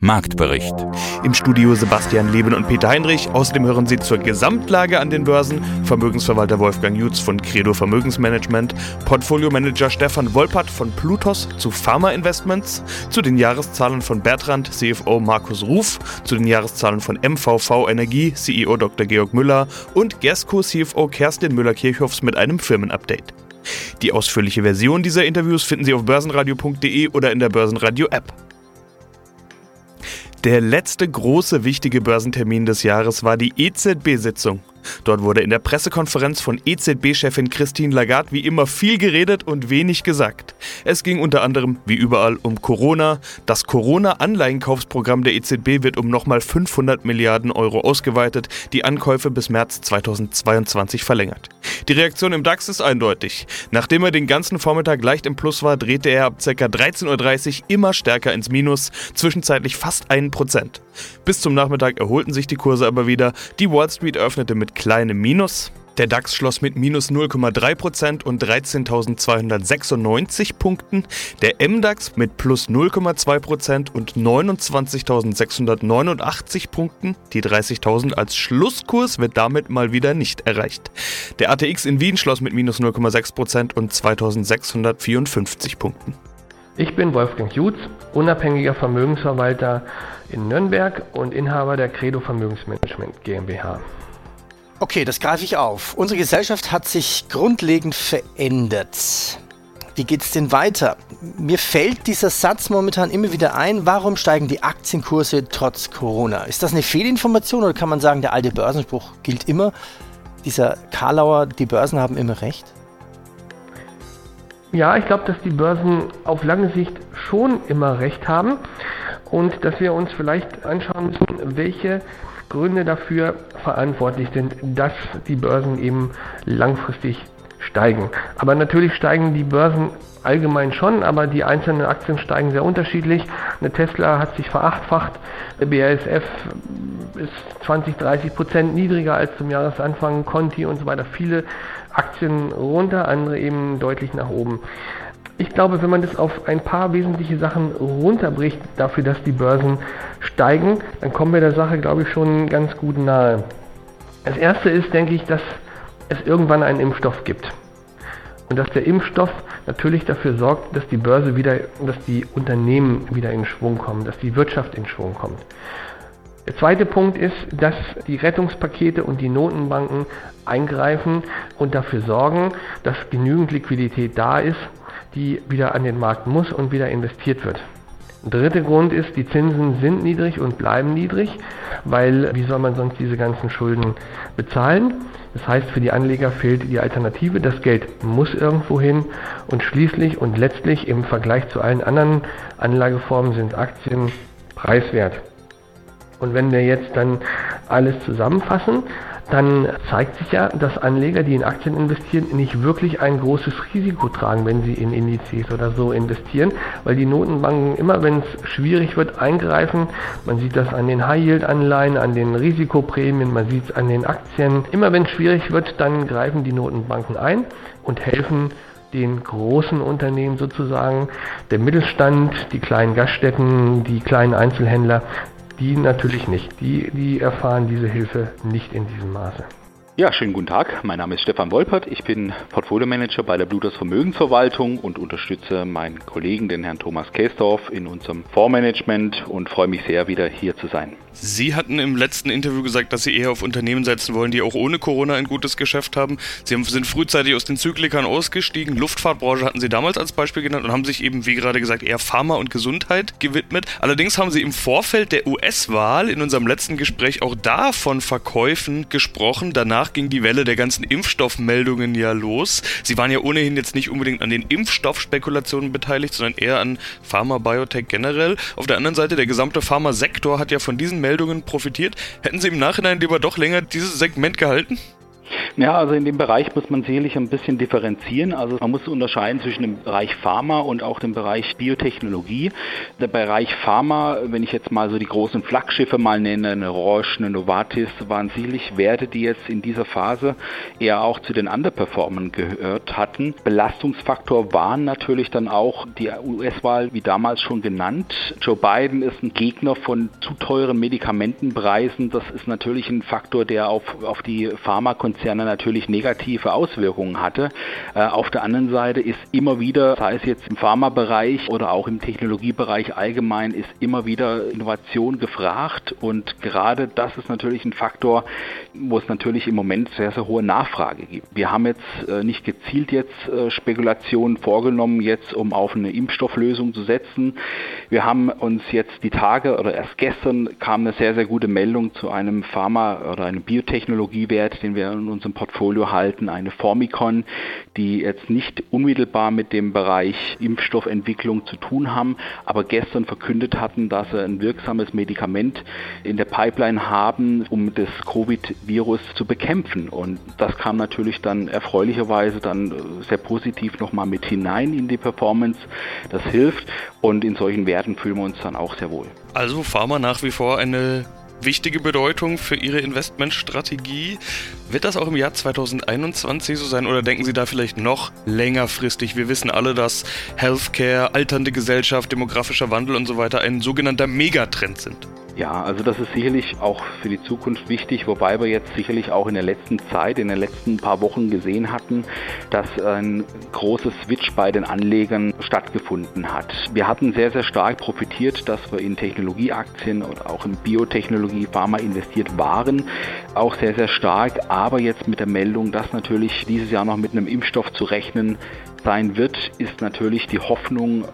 Marktbericht. Im Studio Sebastian Leben und Peter Heinrich. Außerdem hören Sie zur Gesamtlage an den Börsen Vermögensverwalter Wolfgang Jutz von Credo Vermögensmanagement, Portfoliomanager Stefan Wolpert von Plutos zu Pharma Investments, zu den Jahreszahlen von Bertrand, CFO Markus Ruf, zu den Jahreszahlen von MVV Energie, CEO Dr. Georg Müller und Gersco CFO Kerstin Müller-Kirchhoffs mit einem Firmenupdate. Die ausführliche Version dieser Interviews finden Sie auf börsenradio.de oder in der Börsenradio-App. Der letzte große wichtige Börsentermin des Jahres war die EZB-Sitzung. Dort wurde in der Pressekonferenz von EZB-Chefin Christine Lagarde wie immer viel geredet und wenig gesagt. Es ging unter anderem, wie überall, um Corona. Das Corona-Anleihenkaufsprogramm der EZB wird um nochmal 500 Milliarden Euro ausgeweitet, die Ankäufe bis März 2022 verlängert. Die Reaktion im DAX ist eindeutig. Nachdem er den ganzen Vormittag leicht im Plus war, drehte er ab ca. 13.30 Uhr immer stärker ins Minus, zwischenzeitlich fast 1%. Bis zum Nachmittag erholten sich die Kurse aber wieder. Die Wall Street öffnete mit kleinem Minus. Der DAX schloss mit minus 0,3% und 13.296 Punkten. Der MDAX mit plus 0,2% und 29.689 Punkten. Die 30.000 als Schlusskurs wird damit mal wieder nicht erreicht. Der ATX in Wien schloss mit minus 0,6% und 2.654 Punkten. Ich bin Wolfgang Jutz, unabhängiger Vermögensverwalter in Nürnberg und Inhaber der Credo Vermögensmanagement GmbH. Okay, das greife ich auf. Unsere Gesellschaft hat sich grundlegend verändert. Wie geht es denn weiter? Mir fällt dieser Satz momentan immer wieder ein, warum steigen die Aktienkurse trotz Corona? Ist das eine Fehlinformation oder kann man sagen, der alte Börsenspruch gilt immer? Dieser Karlauer, die Börsen haben immer recht? Ja, ich glaube, dass die Börsen auf lange Sicht schon immer recht haben und dass wir uns vielleicht anschauen müssen, welche Gründe dafür verantwortlich sind, dass die Börsen eben langfristig steigen. Aber natürlich steigen die Börsen allgemein schon, aber die einzelnen Aktien steigen sehr unterschiedlich. Eine Tesla hat sich verachtfacht, der BASF ist 20, 30 Prozent niedriger als zum Jahresanfang, Conti und so weiter. Viele Aktien runter, andere eben deutlich nach oben. Ich glaube, wenn man das auf ein paar wesentliche Sachen runterbricht, dafür, dass die Börsen steigen, dann kommen wir der Sache, glaube ich, schon ganz gut nahe. Das erste ist, denke ich, dass es irgendwann einen Impfstoff gibt. Und dass der Impfstoff natürlich dafür sorgt, dass die Börse wieder, dass die Unternehmen wieder in Schwung kommen, dass die Wirtschaft in Schwung kommt. Der zweite Punkt ist, dass die Rettungspakete und die Notenbanken eingreifen und dafür sorgen, dass genügend Liquidität da ist, die wieder an den Markt muss und wieder investiert wird. Der dritte Grund ist, die Zinsen sind niedrig und bleiben niedrig, weil wie soll man sonst diese ganzen Schulden bezahlen? Das heißt, für die Anleger fehlt die Alternative, das Geld muss irgendwo hin und schließlich und letztlich im Vergleich zu allen anderen Anlageformen sind Aktien preiswert. Und wenn wir jetzt dann alles zusammenfassen, dann zeigt sich ja, dass Anleger, die in Aktien investieren, nicht wirklich ein großes Risiko tragen, wenn sie in Indizes oder so investieren, weil die Notenbanken immer, wenn es schwierig wird, eingreifen. Man sieht das an den High-Yield-Anleihen, an den Risikoprämien, man sieht es an den Aktien. Immer wenn es schwierig wird, dann greifen die Notenbanken ein und helfen den großen Unternehmen sozusagen, der Mittelstand, die kleinen Gaststätten, die kleinen Einzelhändler, die natürlich nicht. Die, die erfahren diese Hilfe nicht in diesem Maße. Ja, schönen guten Tag. Mein Name ist Stefan Wolpert. Ich bin Portfolio-Manager bei der Bluters Vermögensverwaltung und unterstütze meinen Kollegen, den Herrn Thomas Käsdorf, in unserem Fondsmanagement und freue mich sehr, wieder hier zu sein. Sie hatten im letzten Interview gesagt, dass Sie eher auf Unternehmen setzen wollen, die auch ohne Corona ein gutes Geschäft haben. Sie sind frühzeitig aus den Zyklikern ausgestiegen. Luftfahrtbranche hatten Sie damals als Beispiel genannt und haben sich eben, wie gerade gesagt, eher Pharma und Gesundheit gewidmet. Allerdings haben Sie im Vorfeld der US-Wahl in unserem letzten Gespräch auch da von Verkäufen gesprochen. Danach ging die Welle der ganzen Impfstoffmeldungen ja los. Sie waren ja ohnehin jetzt nicht unbedingt an den Impfstoffspekulationen beteiligt, sondern eher an Pharma, Biotech generell. Auf der anderen Seite, der gesamte Pharmasektor hat ja von diesen Meldungen profitiert. Hätten Sie im Nachhinein lieber doch länger dieses Segment gehalten? Ja, also in dem Bereich muss man sicherlich ein bisschen differenzieren. Also man muss unterscheiden zwischen dem Bereich Pharma und auch dem Bereich Biotechnologie. Der Bereich Pharma, wenn ich jetzt mal so die großen Flaggschiffe mal nenne, eine Roche, eine Novartis, waren sicherlich Werte, die jetzt in dieser Phase eher auch zu den Underperformern gehört hatten. Belastungsfaktor waren natürlich dann auch die US-Wahl, wie damals schon genannt. Joe Biden ist ein Gegner von zu teuren Medikamentenpreisen. Das ist natürlich ein Faktor, der auf, auf die Pharmakonzerne natürlich negative Auswirkungen hatte. Äh, auf der anderen Seite ist immer wieder, sei es jetzt im Pharmabereich oder auch im Technologiebereich allgemein, ist immer wieder Innovation gefragt und gerade das ist natürlich ein Faktor, wo es natürlich im Moment sehr, sehr hohe Nachfrage gibt. Wir haben jetzt äh, nicht gezielt jetzt äh, Spekulationen vorgenommen, jetzt um auf eine Impfstofflösung zu setzen. Wir haben uns jetzt die Tage oder erst gestern kam eine sehr, sehr gute Meldung zu einem Pharma- oder einem Biotechnologiewert, den wir in unserem Portfolio halten, eine Formicon, die jetzt nicht unmittelbar mit dem Bereich Impfstoffentwicklung zu tun haben, aber gestern verkündet hatten, dass sie ein wirksames Medikament in der Pipeline haben, um das Covid-Virus zu bekämpfen. Und das kam natürlich dann erfreulicherweise dann sehr positiv nochmal mit hinein in die Performance. Das hilft und in solchen Werten fühlen wir uns dann auch sehr wohl. Also Pharma nach wie vor eine wichtige Bedeutung für Ihre Investmentstrategie. Wird das auch im Jahr 2021 so sein oder denken Sie da vielleicht noch längerfristig? Wir wissen alle, dass Healthcare, alternde Gesellschaft, demografischer Wandel und so weiter ein sogenannter Megatrend sind. Ja, also das ist sicherlich auch für die Zukunft wichtig, wobei wir jetzt sicherlich auch in der letzten Zeit, in den letzten paar Wochen gesehen hatten, dass ein großes Switch bei den Anlegern stattgefunden hat. Wir hatten sehr, sehr stark profitiert, dass wir in Technologieaktien oder auch in Biotechnologie, Pharma investiert waren, auch sehr, sehr stark, aber jetzt mit der Meldung, dass natürlich dieses Jahr noch mit einem Impfstoff zu rechnen sein wird, ist natürlich die Hoffnung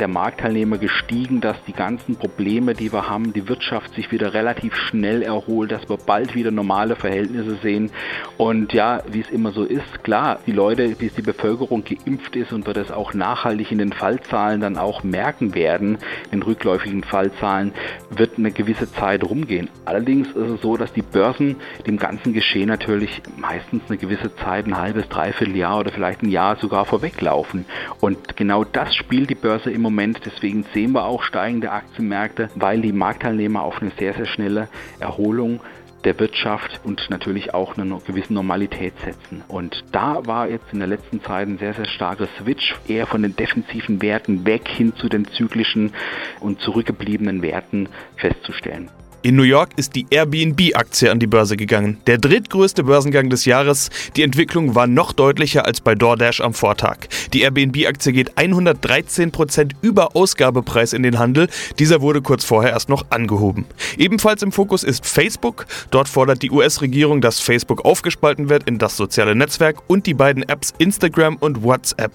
der Marktteilnehmer gestiegen, dass die ganzen Probleme, die wir haben, die Wirtschaft sich wieder relativ schnell erholt, dass wir bald wieder normale Verhältnisse sehen. Und ja, wie es immer so ist, klar, die Leute, bis die Bevölkerung geimpft ist und wir das auch nachhaltig in den Fallzahlen dann auch merken werden, in rückläufigen Fallzahlen, wird eine gewisse Zeit rumgehen. Allerdings ist es so, dass die Börsen dem ganzen Geschehen natürlich meistens eine gewisse Zeit, ein halbes, dreiviertel Jahr oder vielleicht ein Jahr sogar vorweglaufen. Und genau das spielt die Börse im Moment. Deswegen sehen wir auch steigende Aktienmärkte, weil die Marktteilnehmer auf eine sehr, sehr schnelle Erholung der Wirtschaft und natürlich auch eine gewisse Normalität setzen. Und da war jetzt in der letzten Zeit ein sehr, sehr starker Switch, eher von den defensiven Werten weg hin zu den zyklischen und zurückgebliebenen Werten festzustellen. In New York ist die Airbnb-Aktie an die Börse gegangen. Der drittgrößte Börsengang des Jahres. Die Entwicklung war noch deutlicher als bei DoorDash am Vortag. Die Airbnb-Aktie geht 113% über Ausgabepreis in den Handel. Dieser wurde kurz vorher erst noch angehoben. Ebenfalls im Fokus ist Facebook. Dort fordert die US-Regierung, dass Facebook aufgespalten wird in das soziale Netzwerk und die beiden Apps Instagram und WhatsApp.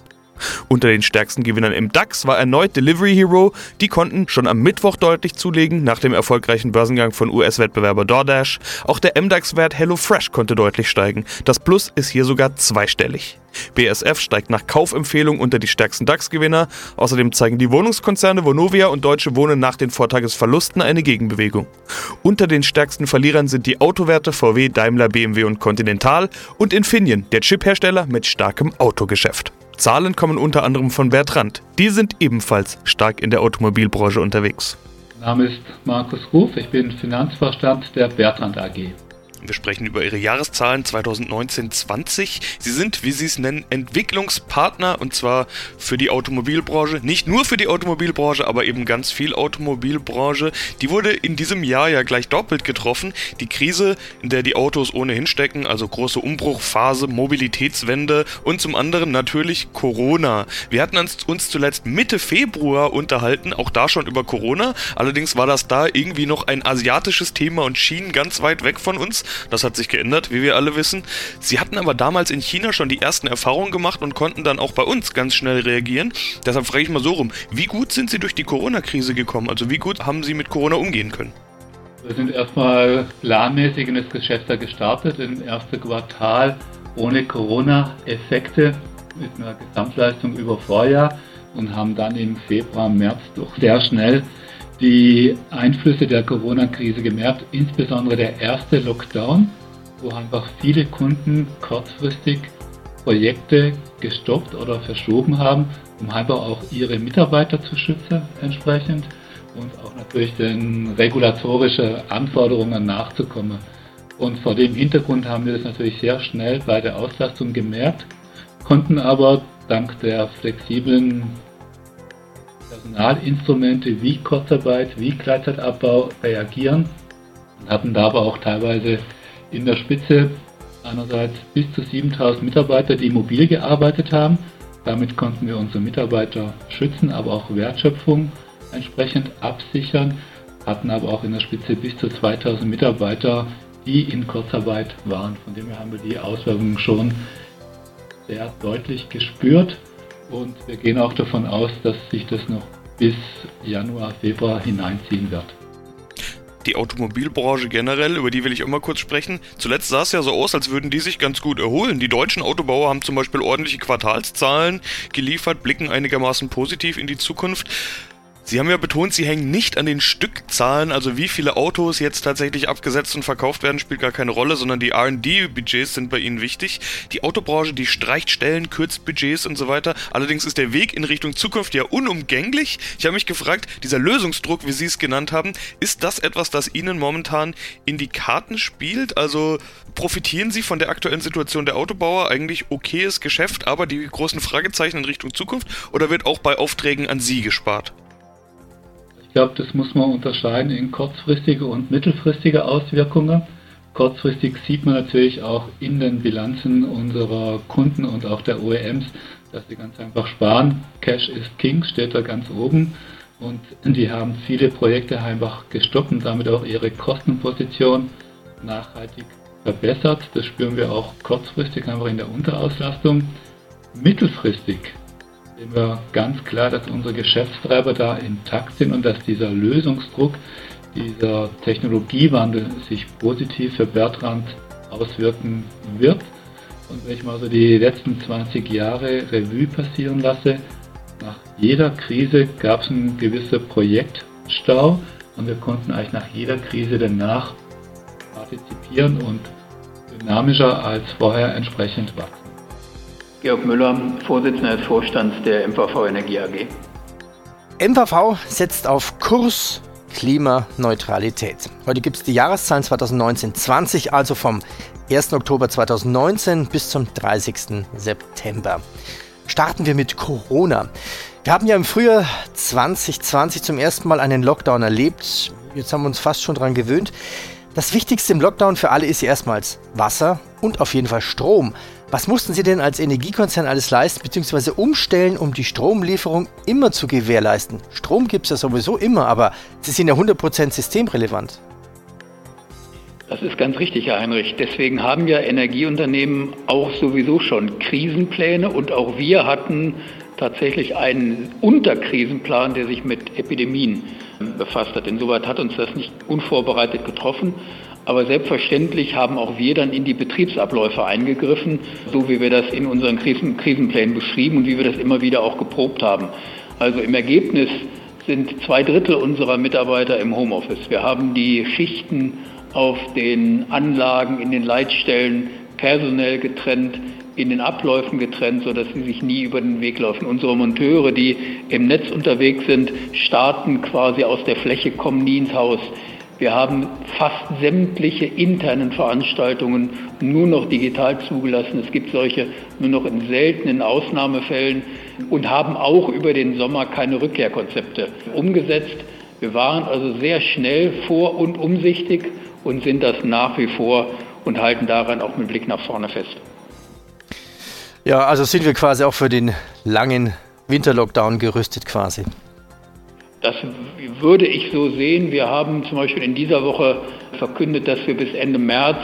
Unter den stärksten Gewinnern im DAX war erneut Delivery Hero. Die konnten schon am Mittwoch deutlich zulegen, nach dem erfolgreichen Börsengang von US-Wettbewerber DoorDash. Auch der MDAX-Wert HelloFresh konnte deutlich steigen. Das Plus ist hier sogar zweistellig. BSF steigt nach Kaufempfehlung unter die stärksten DAX-Gewinner. Außerdem zeigen die Wohnungskonzerne Vonovia und Deutsche Wohnen nach den Vortagesverlusten eine Gegenbewegung. Unter den stärksten Verlierern sind die Autowerte VW, Daimler, BMW und Continental und Infineon, der Chiphersteller mit starkem Autogeschäft. Zahlen kommen unter anderem von Bertrand. Die sind ebenfalls stark in der Automobilbranche unterwegs. Mein Name ist Markus Ruf, ich bin Finanzvorstand der Bertrand AG. Wir sprechen über Ihre Jahreszahlen 2019-20. Sie sind, wie Sie es nennen, Entwicklungspartner und zwar für die Automobilbranche. Nicht nur für die Automobilbranche, aber eben ganz viel Automobilbranche. Die wurde in diesem Jahr ja gleich doppelt getroffen. Die Krise, in der die Autos ohnehin stecken, also große Umbruchphase, Mobilitätswende und zum anderen natürlich Corona. Wir hatten uns zuletzt Mitte Februar unterhalten, auch da schon über Corona. Allerdings war das da irgendwie noch ein asiatisches Thema und schien ganz weit weg von uns. Das hat sich geändert, wie wir alle wissen. Sie hatten aber damals in China schon die ersten Erfahrungen gemacht und konnten dann auch bei uns ganz schnell reagieren. Deshalb frage ich mal so rum, wie gut sind Sie durch die Corona-Krise gekommen? Also wie gut haben Sie mit Corona umgehen können? Wir sind erstmal planmäßig in das Geschäft gestartet, im ersten Quartal ohne Corona-Effekte mit einer Gesamtleistung über Vorjahr und haben dann im Februar, März doch sehr schnell die Einflüsse der Corona-Krise gemerkt, insbesondere der erste Lockdown wo einfach viele Kunden kurzfristig Projekte gestoppt oder verschoben haben, um einfach auch ihre Mitarbeiter zu schützen entsprechend und auch natürlich den regulatorischen Anforderungen nachzukommen. Und vor dem Hintergrund haben wir das natürlich sehr schnell bei der Auslastung gemerkt, konnten aber dank der flexiblen Personalinstrumente wie Kurzarbeit, wie Gleitzeitabbau reagieren und hatten da aber auch teilweise in der Spitze einerseits bis zu 7000 Mitarbeiter, die mobil gearbeitet haben. Damit konnten wir unsere Mitarbeiter schützen, aber auch Wertschöpfung entsprechend absichern, hatten aber auch in der Spitze bis zu 2000 Mitarbeiter, die in Kurzarbeit waren. Von dem her haben wir die Auswirkungen schon sehr deutlich gespürt und wir gehen auch davon aus, dass sich das noch bis Januar, Februar hineinziehen wird die Automobilbranche generell, über die will ich immer kurz sprechen. Zuletzt sah es ja so aus, als würden die sich ganz gut erholen. Die deutschen Autobauer haben zum Beispiel ordentliche Quartalszahlen geliefert, blicken einigermaßen positiv in die Zukunft. Sie haben ja betont, Sie hängen nicht an den Stückzahlen, also wie viele Autos jetzt tatsächlich abgesetzt und verkauft werden, spielt gar keine Rolle, sondern die RD-Budgets sind bei Ihnen wichtig. Die Autobranche, die streicht Stellen, kürzt Budgets und so weiter. Allerdings ist der Weg in Richtung Zukunft ja unumgänglich. Ich habe mich gefragt, dieser Lösungsdruck, wie Sie es genannt haben, ist das etwas, das Ihnen momentan in die Karten spielt? Also profitieren Sie von der aktuellen Situation der Autobauer? Eigentlich okayes Geschäft, aber die großen Fragezeichen in Richtung Zukunft? Oder wird auch bei Aufträgen an Sie gespart? Ich glaube, das muss man unterscheiden in kurzfristige und mittelfristige Auswirkungen. Kurzfristig sieht man natürlich auch in den Bilanzen unserer Kunden und auch der OEMs, dass sie ganz einfach sparen. Cash ist King, steht da ganz oben. Und die haben viele Projekte einfach gestoppt und damit auch ihre Kostenposition nachhaltig verbessert. Das spüren wir auch kurzfristig einfach in der Unterauslastung. Mittelfristig sehen wir ganz klar, dass unsere Geschäftstreiber da intakt sind und dass dieser Lösungsdruck, dieser Technologiewandel sich positiv für Bertrand auswirken wird. Und wenn ich mal so die letzten 20 Jahre Revue passieren lasse, nach jeder Krise gab es einen gewissen Projektstau und wir konnten eigentlich nach jeder Krise danach partizipieren und dynamischer als vorher entsprechend wachsen. Georg Müller, Vorsitzender des Vorstands der MVV Energie AG. MVV setzt auf Kurs Klimaneutralität. Heute gibt es die Jahreszahlen 2019-20, also vom 1. Oktober 2019 bis zum 30. September. Starten wir mit Corona. Wir haben ja im Frühjahr 2020 zum ersten Mal einen Lockdown erlebt. Jetzt haben wir uns fast schon daran gewöhnt. Das Wichtigste im Lockdown für alle ist erstmals Wasser und auf jeden Fall Strom. Was mussten Sie denn als Energiekonzern alles leisten bzw. umstellen, um die Stromlieferung immer zu gewährleisten? Strom gibt es ja sowieso immer, aber Sie sind ja 100% systemrelevant. Das ist ganz richtig, Herr Heinrich. Deswegen haben ja Energieunternehmen auch sowieso schon Krisenpläne und auch wir hatten tatsächlich einen Unterkrisenplan, der sich mit Epidemien befasst hat. Insoweit hat uns das nicht unvorbereitet getroffen. Aber selbstverständlich haben auch wir dann in die Betriebsabläufe eingegriffen, so wie wir das in unseren Krisen Krisenplänen beschrieben und wie wir das immer wieder auch geprobt haben. Also im Ergebnis sind zwei Drittel unserer Mitarbeiter im Homeoffice. Wir haben die Schichten auf den Anlagen, in den Leitstellen personell getrennt, in den Abläufen getrennt, sodass sie sich nie über den Weg laufen. Unsere Monteure, die im Netz unterwegs sind, starten quasi aus der Fläche, kommen nie ins Haus. Wir haben fast sämtliche internen Veranstaltungen nur noch digital zugelassen. Es gibt solche nur noch in seltenen Ausnahmefällen und haben auch über den Sommer keine Rückkehrkonzepte umgesetzt. Wir waren also sehr schnell vor und umsichtig und sind das nach wie vor und halten daran auch mit Blick nach vorne fest. Ja, also sind wir quasi auch für den langen Winterlockdown gerüstet quasi. Das würde ich so sehen. Wir haben zum Beispiel in dieser Woche verkündet, dass wir bis Ende März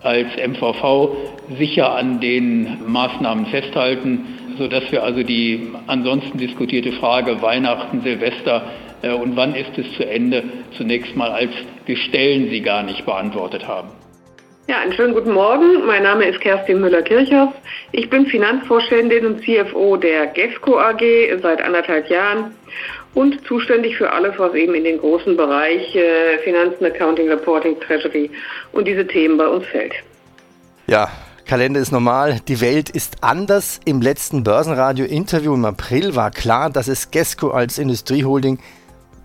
als MVV sicher an den Maßnahmen festhalten, sodass wir also die ansonsten diskutierte Frage Weihnachten, Silvester äh, und wann ist es zu Ende zunächst mal als wir stellen sie gar nicht beantwortet haben. Ja, einen schönen guten Morgen. Mein Name ist Kerstin Müller-Kirchhoff. Ich bin Finanzvorständin und CFO der GEFCO AG seit anderthalb Jahren und zuständig für alles, was eben in den großen Bereich äh, Finanzen, Accounting, Reporting, Treasury und diese Themen bei uns fällt. Ja, Kalender ist normal, die Welt ist anders. Im letzten Börsenradio-Interview im April war klar, dass es Gesco als Industrieholding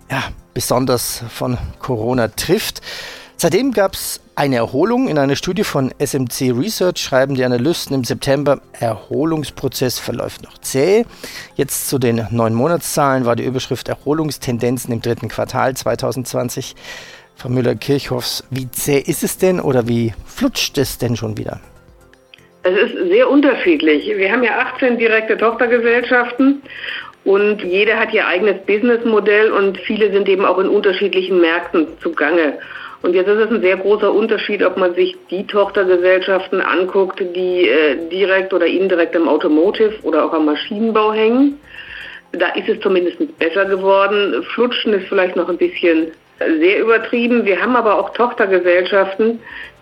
ja, besonders von Corona trifft. Seitdem gab es eine Erholung. In einer Studie von SMC Research schreiben die Analysten im September, Erholungsprozess verläuft noch zäh. Jetzt zu den neun Monatszahlen war die Überschrift Erholungstendenzen im dritten Quartal 2020. Frau Müller-Kirchhoffs, wie zäh ist es denn oder wie flutscht es denn schon wieder? Es ist sehr unterschiedlich. Wir haben ja 18 direkte Tochtergesellschaften und jede hat ihr eigenes Businessmodell und viele sind eben auch in unterschiedlichen Märkten zugange. Und jetzt ist es ein sehr großer Unterschied, ob man sich die Tochtergesellschaften anguckt, die äh, direkt oder indirekt im Automotive oder auch am Maschinenbau hängen. Da ist es zumindest besser geworden. Flutschen ist vielleicht noch ein bisschen sehr übertrieben. Wir haben aber auch Tochtergesellschaften,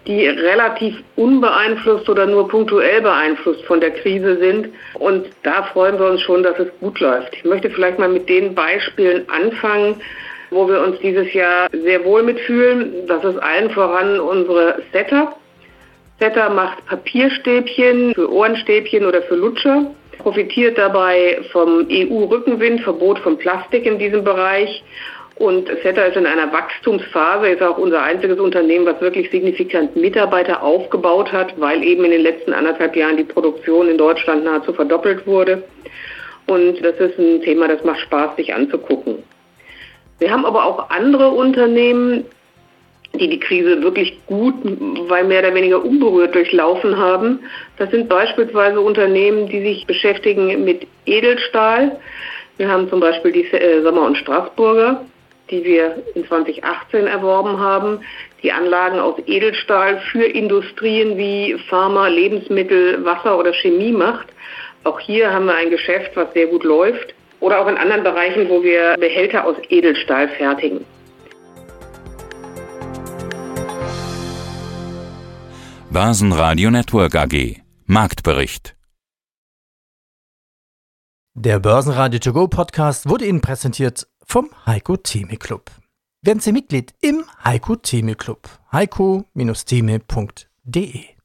die relativ unbeeinflusst oder nur punktuell beeinflusst von der Krise sind. Und da freuen wir uns schon, dass es gut läuft. Ich möchte vielleicht mal mit den Beispielen anfangen, wo wir uns dieses Jahr sehr wohl mitfühlen. Das ist allen voran unsere Setter. Setter macht Papierstäbchen für Ohrenstäbchen oder für Lutscher, profitiert dabei vom EU-Rückenwind, Verbot von Plastik in diesem Bereich und Setter ist in einer Wachstumsphase, ist auch unser einziges Unternehmen, was wirklich signifikant Mitarbeiter aufgebaut hat, weil eben in den letzten anderthalb Jahren die Produktion in Deutschland nahezu verdoppelt wurde. Und das ist ein Thema, das macht Spaß, sich anzugucken. Wir haben aber auch andere Unternehmen, die die Krise wirklich gut, weil mehr oder weniger unberührt durchlaufen haben. Das sind beispielsweise Unternehmen, die sich beschäftigen mit Edelstahl. Wir haben zum Beispiel die äh, Sommer- und Straßburger, die wir in 2018 erworben haben, die Anlagen aus Edelstahl für Industrien wie Pharma, Lebensmittel, Wasser oder Chemie macht. Auch hier haben wir ein Geschäft, was sehr gut läuft. Oder auch in anderen Bereichen, wo wir Behälter aus Edelstahl fertigen. Börsenradio Network AG Marktbericht Der Börsenradio To Go Podcast wurde Ihnen präsentiert vom Heiko Theme Club. Werden Sie Mitglied im Heiko Theme Club. heiko-theme.de